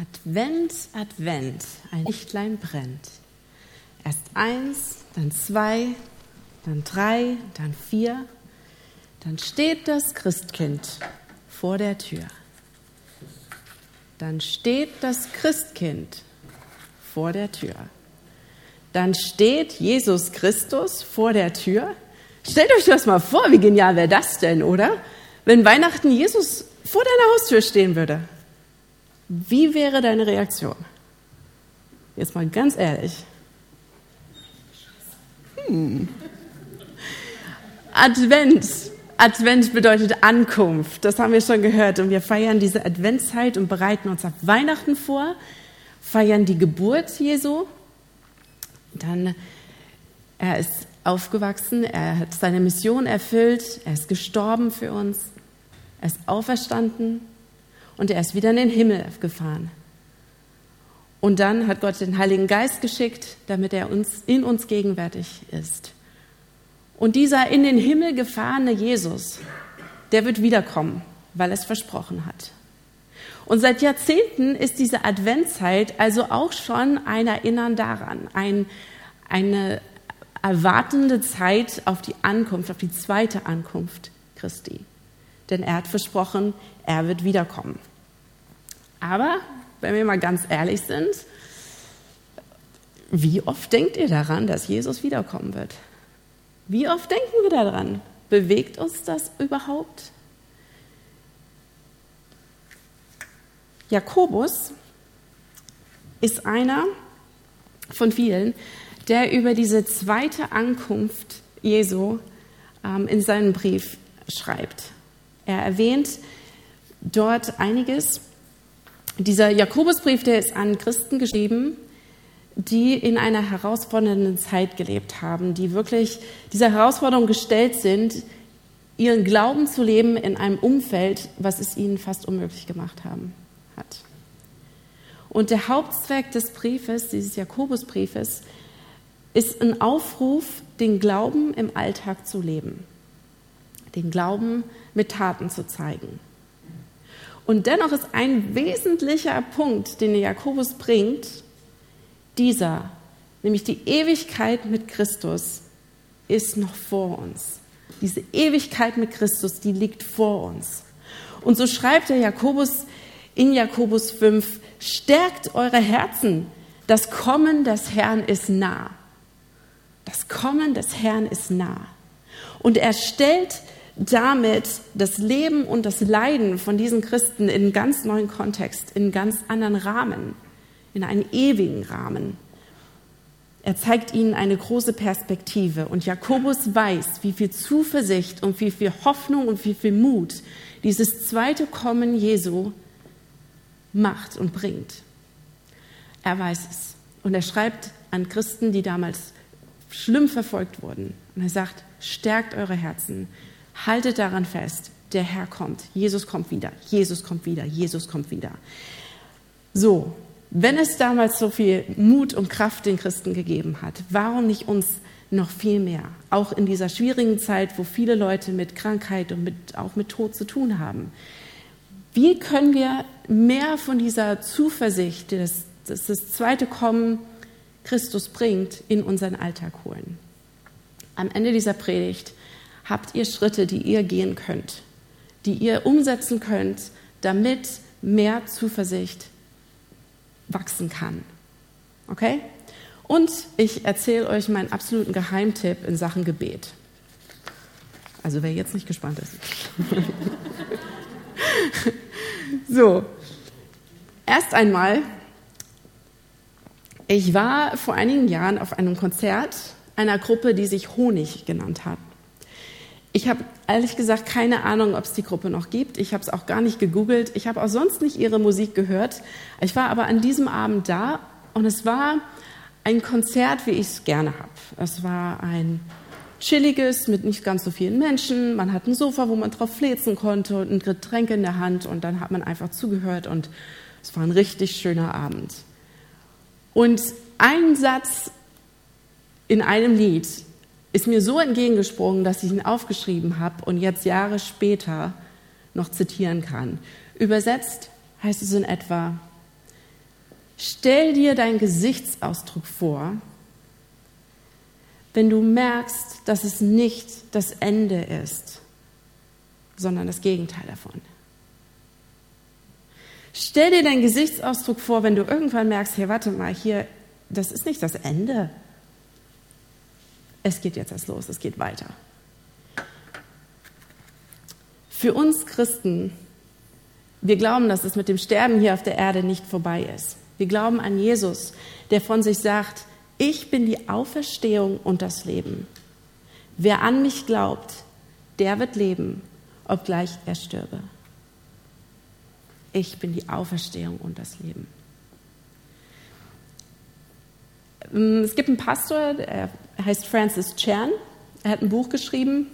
Advent, Advent, ein Lichtlein brennt. Erst eins, dann zwei, dann drei, dann vier. Dann steht das Christkind vor der Tür. Dann steht das Christkind vor der Tür. Dann steht Jesus Christus vor der Tür. Stellt euch das mal vor, wie genial wäre das denn, oder? Wenn Weihnachten Jesus vor deiner Haustür stehen würde. Wie wäre deine Reaktion? Jetzt mal ganz ehrlich. Hm. Advent. Advent bedeutet Ankunft. Das haben wir schon gehört. Und wir feiern diese Adventszeit und bereiten uns auf Weihnachten vor, feiern die Geburt Jesu. Dann, er ist aufgewachsen, er hat seine Mission erfüllt, er ist gestorben für uns, er ist auferstanden und er ist wieder in den Himmel gefahren. Und dann hat Gott den Heiligen Geist geschickt, damit er uns, in uns gegenwärtig ist. Und dieser in den Himmel gefahrene Jesus, der wird wiederkommen, weil er es versprochen hat. Und seit Jahrzehnten ist diese Adventszeit also auch schon ein Erinnern daran, ein, eine erwartende Zeit auf die Ankunft, auf die zweite Ankunft Christi. Denn er hat versprochen, er wird wiederkommen. Aber, wenn wir mal ganz ehrlich sind, wie oft denkt ihr daran, dass Jesus wiederkommen wird? Wie oft denken wir daran? Bewegt uns das überhaupt? Jakobus ist einer von vielen, der über diese zweite Ankunft Jesu ähm, in seinem Brief schreibt. Er erwähnt dort einiges dieser Jakobusbrief, der ist an Christen geschrieben, die in einer herausfordernden Zeit gelebt haben, die wirklich dieser Herausforderung gestellt sind, ihren Glauben zu leben in einem Umfeld, was es ihnen fast unmöglich gemacht haben, hat. Und der Hauptzweck des Briefes, dieses Jakobusbriefes, ist ein Aufruf, den Glauben im Alltag zu leben, den Glauben mit Taten zu zeigen. Und dennoch ist ein wesentlicher Punkt, den der Jakobus bringt, dieser, nämlich die Ewigkeit mit Christus, ist noch vor uns. Diese Ewigkeit mit Christus, die liegt vor uns. Und so schreibt der Jakobus in Jakobus 5, stärkt eure Herzen, das Kommen des Herrn ist nah. Das Kommen des Herrn ist nah. Und er stellt damit das Leben und das Leiden von diesen Christen in einen ganz neuen Kontext, in einen ganz anderen Rahmen, in einen ewigen Rahmen. Er zeigt ihnen eine große Perspektive und Jakobus weiß, wie viel Zuversicht und wie viel Hoffnung und wie viel Mut dieses zweite Kommen Jesu macht und bringt. Er weiß es und er schreibt an Christen, die damals schlimm verfolgt wurden. Und er sagt, stärkt eure Herzen, Haltet daran fest, der Herr kommt, Jesus kommt wieder, Jesus kommt wieder, Jesus kommt wieder. So, wenn es damals so viel Mut und Kraft den Christen gegeben hat, warum nicht uns noch viel mehr? Auch in dieser schwierigen Zeit, wo viele Leute mit Krankheit und mit, auch mit Tod zu tun haben. Wie können wir mehr von dieser Zuversicht, dass, dass das zweite Kommen Christus bringt, in unseren Alltag holen? Am Ende dieser Predigt habt ihr Schritte, die ihr gehen könnt, die ihr umsetzen könnt, damit mehr Zuversicht wachsen kann. Okay? Und ich erzähle euch meinen absoluten Geheimtipp in Sachen Gebet. Also wer jetzt nicht gespannt ist. so, erst einmal, ich war vor einigen Jahren auf einem Konzert einer Gruppe, die sich Honig genannt hat. Ich habe ehrlich gesagt keine Ahnung, ob es die Gruppe noch gibt. Ich habe es auch gar nicht gegoogelt. Ich habe auch sonst nicht ihre Musik gehört. Ich war aber an diesem Abend da und es war ein Konzert, wie ich es gerne habe. Es war ein chilliges mit nicht ganz so vielen Menschen. Man hat ein Sofa, wo man drauf flezen konnte und ein Getränk in der Hand und dann hat man einfach zugehört und es war ein richtig schöner Abend. Und ein Satz in einem Lied ist mir so entgegengesprungen, dass ich ihn aufgeschrieben habe und jetzt Jahre später noch zitieren kann. Übersetzt heißt es in etwa, Stell dir deinen Gesichtsausdruck vor, wenn du merkst, dass es nicht das Ende ist, sondern das Gegenteil davon. Stell dir deinen Gesichtsausdruck vor, wenn du irgendwann merkst, hey, warte mal, hier, das ist nicht das Ende. Es geht jetzt erst los, es geht weiter. Für uns Christen, wir glauben, dass es mit dem Sterben hier auf der Erde nicht vorbei ist. Wir glauben an Jesus, der von sich sagt, ich bin die Auferstehung und das Leben. Wer an mich glaubt, der wird leben, obgleich er stürbe. Ich bin die Auferstehung und das Leben. Es gibt einen Pastor, er heißt Francis Chan. Er hat ein Buch geschrieben,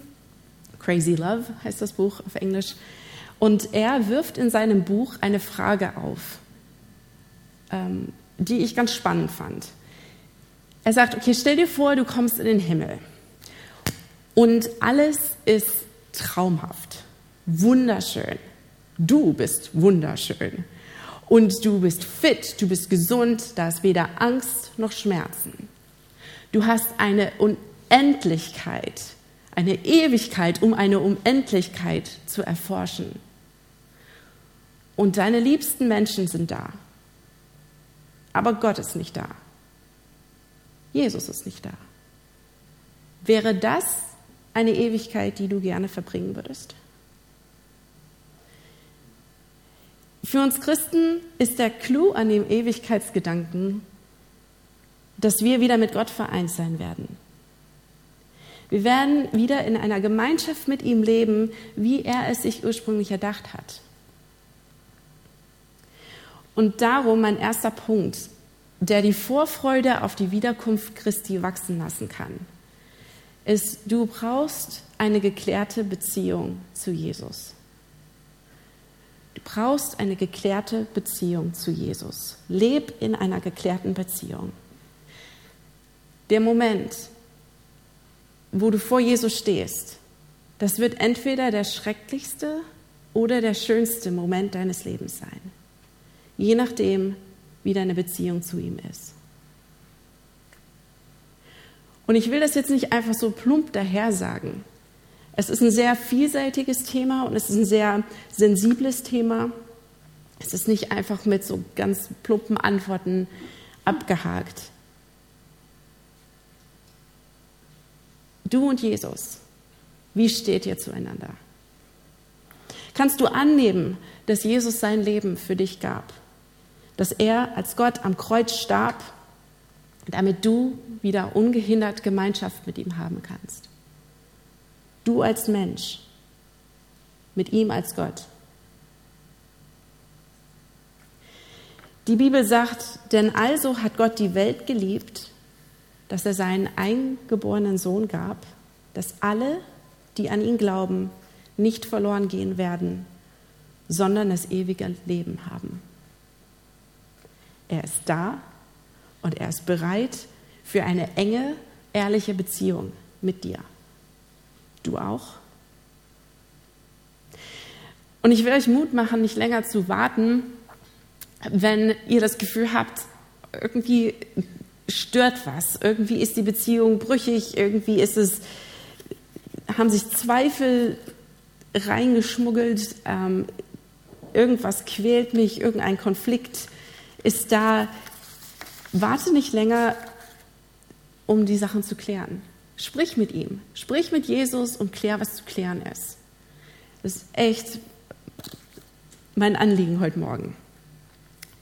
Crazy Love heißt das Buch auf Englisch. Und er wirft in seinem Buch eine Frage auf, ähm, die ich ganz spannend fand. Er sagt, okay, stell dir vor, du kommst in den Himmel und alles ist traumhaft, wunderschön. Du bist wunderschön. Und du bist fit, du bist gesund, da ist weder Angst noch Schmerzen. Du hast eine Unendlichkeit, eine Ewigkeit, um eine Unendlichkeit zu erforschen. Und deine liebsten Menschen sind da. Aber Gott ist nicht da. Jesus ist nicht da. Wäre das eine Ewigkeit, die du gerne verbringen würdest? Für uns Christen ist der Clou an dem Ewigkeitsgedanken, dass wir wieder mit Gott vereint sein werden. Wir werden wieder in einer Gemeinschaft mit ihm leben, wie er es sich ursprünglich erdacht hat. Und darum mein erster Punkt, der die Vorfreude auf die Wiederkunft Christi wachsen lassen kann, ist, du brauchst eine geklärte Beziehung zu Jesus. Du brauchst eine geklärte Beziehung zu Jesus. Leb in einer geklärten Beziehung. Der Moment, wo du vor Jesus stehst, das wird entweder der schrecklichste oder der schönste Moment deines Lebens sein. Je nachdem, wie deine Beziehung zu ihm ist. Und ich will das jetzt nicht einfach so plump daher sagen. Es ist ein sehr vielseitiges Thema und es ist ein sehr sensibles Thema. Es ist nicht einfach mit so ganz plumpen Antworten abgehakt. Du und Jesus, wie steht ihr zueinander? Kannst du annehmen, dass Jesus sein Leben für dich gab? Dass er als Gott am Kreuz starb, damit du wieder ungehindert Gemeinschaft mit ihm haben kannst? Du als Mensch, mit ihm als Gott. Die Bibel sagt, denn also hat Gott die Welt geliebt, dass er seinen eingeborenen Sohn gab, dass alle, die an ihn glauben, nicht verloren gehen werden, sondern das ewige Leben haben. Er ist da und er ist bereit für eine enge, ehrliche Beziehung mit dir. Du auch? Und ich will euch Mut machen, nicht länger zu warten, wenn ihr das Gefühl habt, irgendwie stört was, irgendwie ist die Beziehung brüchig, irgendwie ist es, haben sich Zweifel reingeschmuggelt, ähm, irgendwas quält mich, irgendein Konflikt ist da. Warte nicht länger, um die Sachen zu klären. Sprich mit ihm. Sprich mit Jesus und klär, was zu klären ist. Das ist echt mein Anliegen heute Morgen.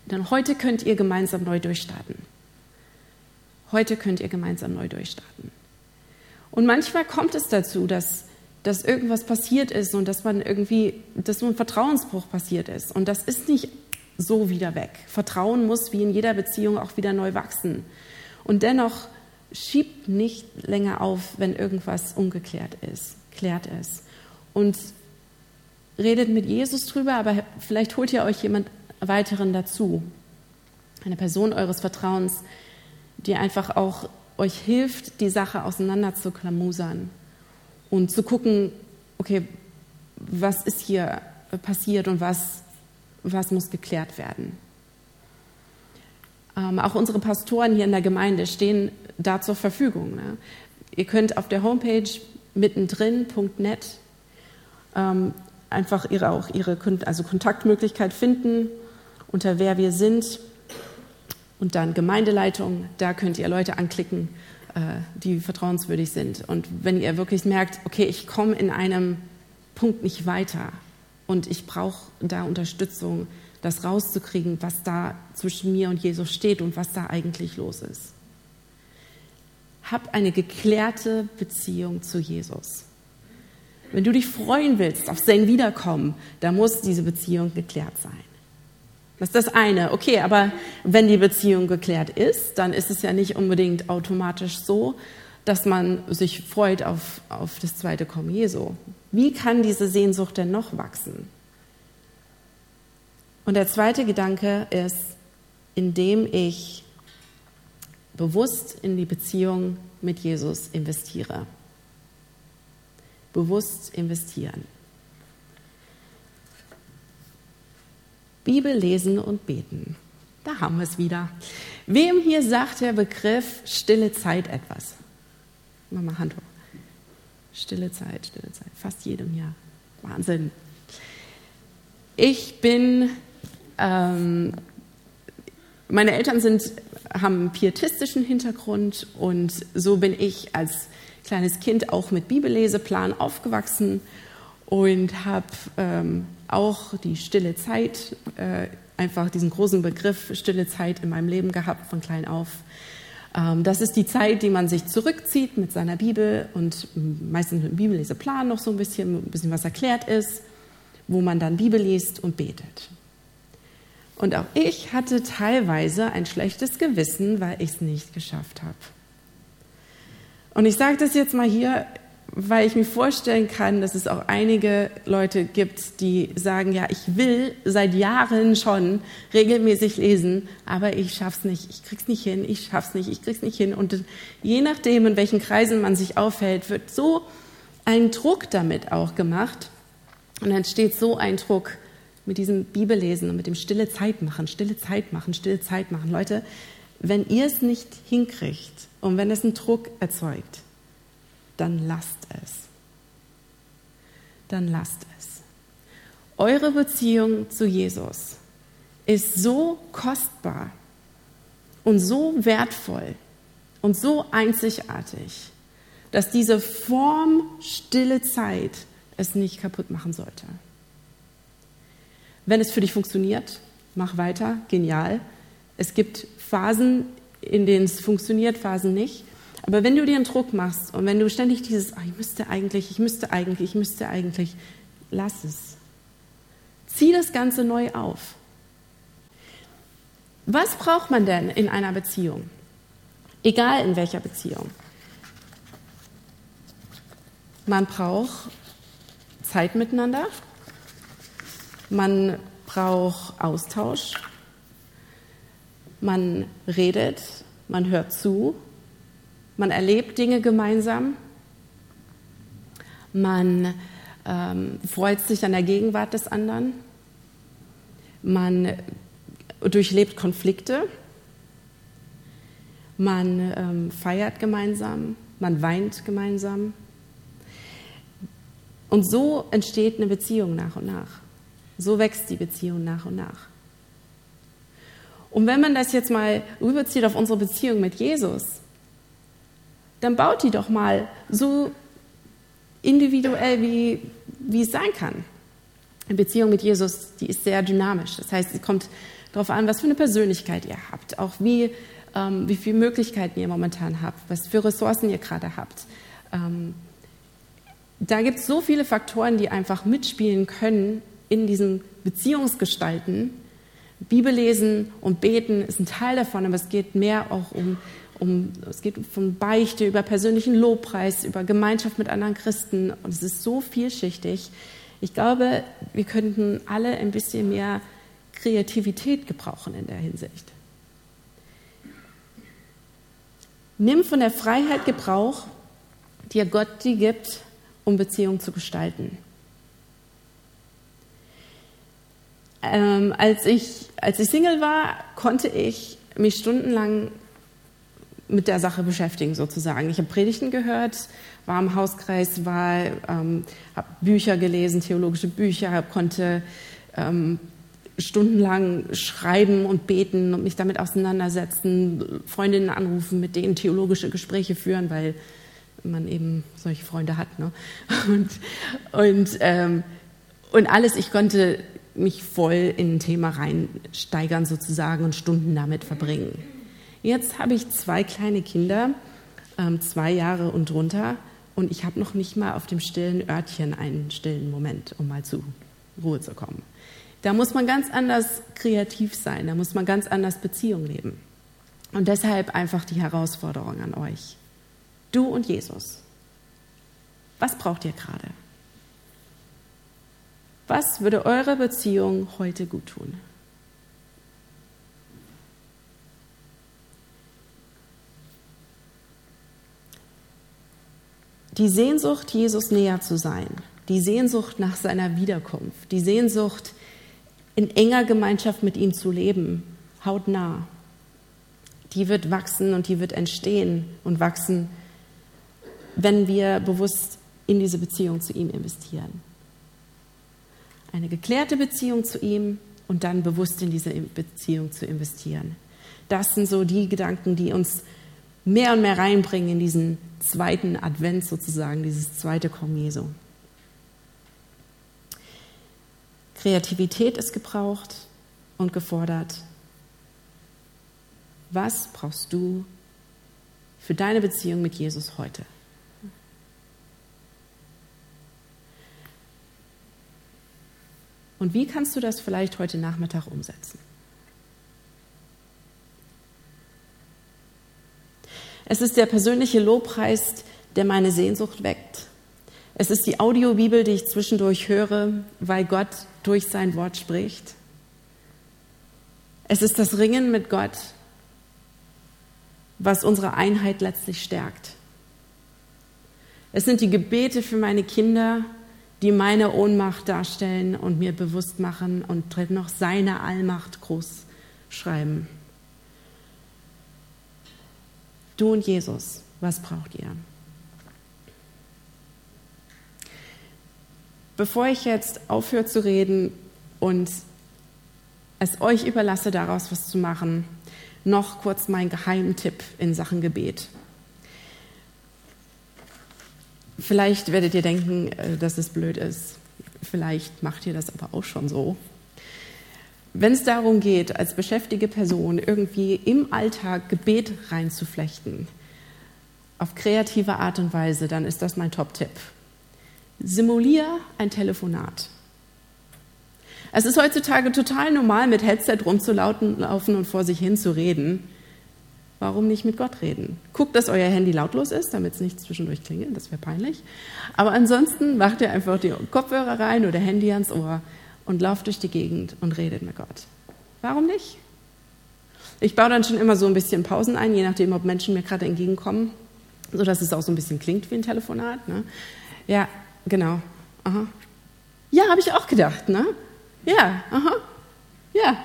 Denn heute könnt ihr gemeinsam neu durchstarten. Heute könnt ihr gemeinsam neu durchstarten. Und manchmal kommt es dazu, dass, dass irgendwas passiert ist und dass man irgendwie, dass so ein Vertrauensbruch passiert ist. Und das ist nicht so wieder weg. Vertrauen muss wie in jeder Beziehung auch wieder neu wachsen. Und dennoch schiebt nicht länger auf, wenn irgendwas ungeklärt ist, klärt es. Und redet mit Jesus drüber, aber vielleicht holt ihr euch jemand weiteren dazu. Eine Person eures Vertrauens, die einfach auch euch hilft, die Sache auseinander zu klamusern und zu gucken, okay, was ist hier passiert und was, was muss geklärt werden. Ähm, auch unsere Pastoren hier in der Gemeinde stehen da zur Verfügung. Ne? Ihr könnt auf der Homepage mittendrin.net ähm, einfach ihre, auch ihre also Kontaktmöglichkeit finden, unter wer wir sind. Und dann Gemeindeleitung, da könnt ihr Leute anklicken, äh, die vertrauenswürdig sind. Und wenn ihr wirklich merkt, okay, ich komme in einem Punkt nicht weiter und ich brauche da Unterstützung, das rauszukriegen, was da zwischen mir und Jesus steht und was da eigentlich los ist. Hab eine geklärte Beziehung zu Jesus. Wenn du dich freuen willst auf sein Wiederkommen, dann muss diese Beziehung geklärt sein. Das ist das eine. Okay, aber wenn die Beziehung geklärt ist, dann ist es ja nicht unbedingt automatisch so, dass man sich freut auf, auf das zweite Kommen Jesu. Wie kann diese Sehnsucht denn noch wachsen? Und der zweite Gedanke ist, indem ich bewusst in die Beziehung mit Jesus investiere. Bewusst investieren. Bibel lesen und beten. Da haben wir es wieder. Wem hier sagt der Begriff stille Zeit etwas? Mach mal Hand hoch. Stille Zeit, stille Zeit. Fast jedem Jahr. Wahnsinn. Ich bin, ähm, meine Eltern sind, haben einen pietistischen Hintergrund und so bin ich als kleines Kind auch mit Bibelleseplan aufgewachsen und habe ähm, auch die stille Zeit, äh, einfach diesen großen Begriff stille Zeit in meinem Leben gehabt von klein auf. Ähm, das ist die Zeit, die man sich zurückzieht mit seiner Bibel und meistens mit dem Bibelleseplan noch so ein bisschen, ein bisschen was erklärt ist, wo man dann Bibel liest und betet. Und auch ich hatte teilweise ein schlechtes Gewissen, weil ich es nicht geschafft habe. Und ich sage das jetzt mal hier weil ich mir vorstellen kann, dass es auch einige Leute gibt, die sagen, ja, ich will seit Jahren schon regelmäßig lesen, aber ich schaff's nicht, ich krieg's nicht hin, ich schaff's nicht, ich krieg's nicht hin. Und je nachdem, in welchen Kreisen man sich aufhält, wird so ein Druck damit auch gemacht. Und dann entsteht so ein Druck mit diesem Bibellesen und mit dem stille Zeit machen, stille Zeit machen, stille Zeit machen. Leute, wenn ihr es nicht hinkriegt und wenn es einen Druck erzeugt, dann lasst es. Dann lasst es. Eure Beziehung zu Jesus ist so kostbar und so wertvoll und so einzigartig, dass diese Form stille Zeit es nicht kaputt machen sollte. Wenn es für dich funktioniert, mach weiter, genial. Es gibt Phasen, in denen es funktioniert, Phasen nicht. Aber wenn du dir einen Druck machst und wenn du ständig dieses, oh, ich müsste eigentlich, ich müsste eigentlich, ich müsste eigentlich, lass es. Zieh das Ganze neu auf. Was braucht man denn in einer Beziehung? Egal in welcher Beziehung. Man braucht Zeit miteinander. Man braucht Austausch. Man redet, man hört zu, man erlebt Dinge gemeinsam. Man ähm, freut sich an der Gegenwart des anderen. Man durchlebt Konflikte. Man ähm, feiert gemeinsam. Man weint gemeinsam. Und so entsteht eine Beziehung nach und nach. So wächst die Beziehung nach und nach. Und wenn man das jetzt mal rüberzieht auf unsere Beziehung mit Jesus, dann baut die doch mal so individuell, wie, wie es sein kann. Eine Beziehung mit Jesus, die ist sehr dynamisch. Das heißt, es kommt darauf an, was für eine Persönlichkeit ihr habt, auch wie, ähm, wie viele Möglichkeiten ihr momentan habt, was für Ressourcen ihr gerade habt. Ähm, da gibt es so viele Faktoren, die einfach mitspielen können in diesen Beziehungsgestalten. Bibellesen und Beten ist ein Teil davon, aber es geht mehr auch um um, es geht von Beichte über persönlichen Lobpreis, über Gemeinschaft mit anderen Christen und es ist so vielschichtig. Ich glaube, wir könnten alle ein bisschen mehr Kreativität gebrauchen in der Hinsicht. Nimm von der Freiheit Gebrauch, die dir Gott die gibt, um Beziehungen zu gestalten. Ähm, als, ich, als ich Single war, konnte ich mich stundenlang mit der Sache beschäftigen sozusagen. Ich habe Predigten gehört, war im Hauskreis, war, ähm, habe Bücher gelesen, theologische Bücher, konnte ähm, stundenlang schreiben und beten und mich damit auseinandersetzen, Freundinnen anrufen, mit denen theologische Gespräche führen, weil man eben solche Freunde hat. Ne? Und, und, ähm, und alles, ich konnte mich voll in ein Thema reinsteigern sozusagen und Stunden damit verbringen. Jetzt habe ich zwei kleine Kinder, ähm, zwei Jahre und drunter, und ich habe noch nicht mal auf dem stillen Örtchen einen stillen Moment, um mal zur Ruhe zu kommen. Da muss man ganz anders kreativ sein, da muss man ganz anders Beziehung leben. Und deshalb einfach die Herausforderung an euch. Du und Jesus. Was braucht ihr gerade? Was würde eure Beziehung heute gut tun? Die Sehnsucht, Jesus näher zu sein, die Sehnsucht nach seiner Wiederkunft, die Sehnsucht, in enger Gemeinschaft mit ihm zu leben, hautnah, die wird wachsen und die wird entstehen und wachsen, wenn wir bewusst in diese Beziehung zu ihm investieren. Eine geklärte Beziehung zu ihm und dann bewusst in diese Beziehung zu investieren. Das sind so die Gedanken, die uns mehr und mehr reinbringen in diesen zweiten Advent sozusagen, dieses zweite Kommen Jesu. Kreativität ist gebraucht und gefordert. Was brauchst du für deine Beziehung mit Jesus heute? Und wie kannst du das vielleicht heute Nachmittag umsetzen? Es ist der persönliche Lobpreis, der meine Sehnsucht weckt. Es ist die Audiobibel, die ich zwischendurch höre, weil Gott durch sein Wort spricht. Es ist das Ringen mit Gott, was unsere Einheit letztlich stärkt. Es sind die Gebete für meine Kinder, die meine Ohnmacht darstellen und mir bewusst machen und noch seine Allmacht groß schreiben. Du und Jesus, was braucht ihr? Bevor ich jetzt aufhöre zu reden und es euch überlasse, daraus was zu machen, noch kurz mein Geheimtipp in Sachen Gebet. Vielleicht werdet ihr denken, äh, dass es blöd ist. Vielleicht macht ihr das aber auch schon so. Wenn es darum geht, als beschäftigte Person irgendwie im Alltag Gebet reinzuflechten, auf kreative Art und Weise, dann ist das mein Top-Tipp. Simulier ein Telefonat. Es ist heutzutage total normal, mit Headset rumzulaufen und vor sich hin zu reden. Warum nicht mit Gott reden? Guckt, dass euer Handy lautlos ist, damit es nicht zwischendurch klingelt, das wäre peinlich. Aber ansonsten macht ihr einfach die Kopfhörer rein oder Handy ans Ohr und lauft durch die Gegend und redet mit Gott. Warum nicht? Ich baue dann schon immer so ein bisschen Pausen ein, je nachdem, ob Menschen mir gerade entgegenkommen, sodass es auch so ein bisschen klingt wie ein Telefonat. Ne? Ja, Genau. Aha. Ja, habe ich auch gedacht, ne? Ja, aha. Ja.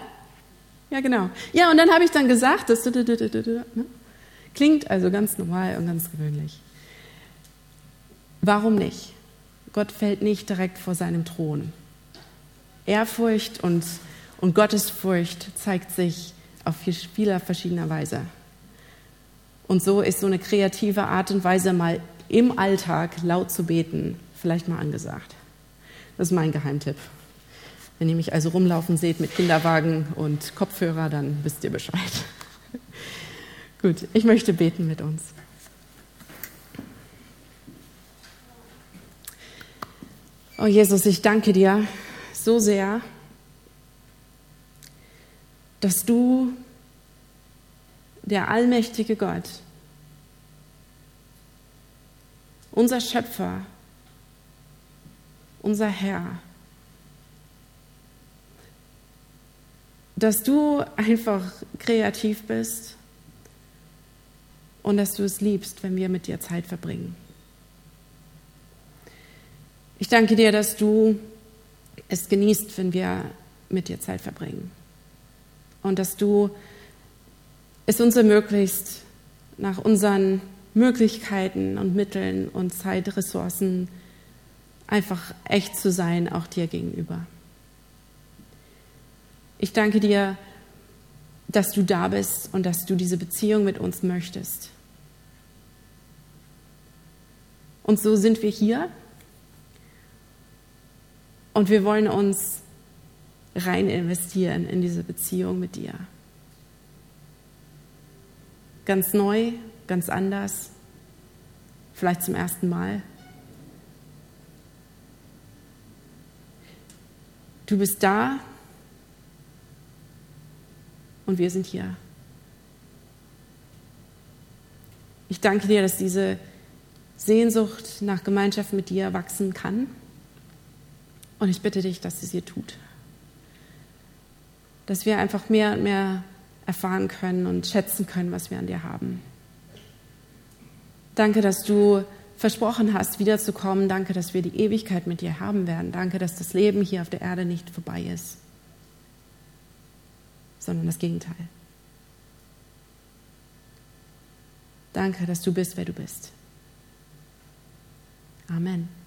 Ja, genau. Ja, und dann habe ich dann gesagt, das ne? klingt also ganz normal und ganz gewöhnlich. Warum nicht? Gott fällt nicht direkt vor seinem Thron. Ehrfurcht und, und Gottesfurcht zeigt sich auf vieler verschiedener Weise. Und so ist so eine kreative Art und Weise, mal im Alltag laut zu beten, vielleicht mal angesagt. Das ist mein Geheimtipp. Wenn ihr mich also rumlaufen seht mit Kinderwagen und Kopfhörer, dann wisst ihr Bescheid. Gut, ich möchte beten mit uns. Oh Jesus, ich danke dir so sehr, dass du, der allmächtige Gott, unser Schöpfer, unser Herr. Dass du einfach kreativ bist und dass du es liebst, wenn wir mit dir Zeit verbringen. Ich danke dir, dass du es genießt, wenn wir mit dir Zeit verbringen. Und dass du es uns ermöglicht, nach unseren Möglichkeiten und Mitteln und Zeitressourcen einfach echt zu sein, auch dir gegenüber. Ich danke dir, dass du da bist und dass du diese Beziehung mit uns möchtest. Und so sind wir hier und wir wollen uns rein investieren in diese Beziehung mit dir. Ganz neu, ganz anders, vielleicht zum ersten Mal. Du bist da und wir sind hier. Ich danke dir, dass diese Sehnsucht nach Gemeinschaft mit dir wachsen kann. Und ich bitte dich, dass es ihr tut. Dass wir einfach mehr und mehr erfahren können und schätzen können, was wir an dir haben. Danke, dass du versprochen hast, wiederzukommen. Danke, dass wir die Ewigkeit mit dir haben werden. Danke, dass das Leben hier auf der Erde nicht vorbei ist sondern das Gegenteil. Danke, dass du bist, wer du bist. Amen.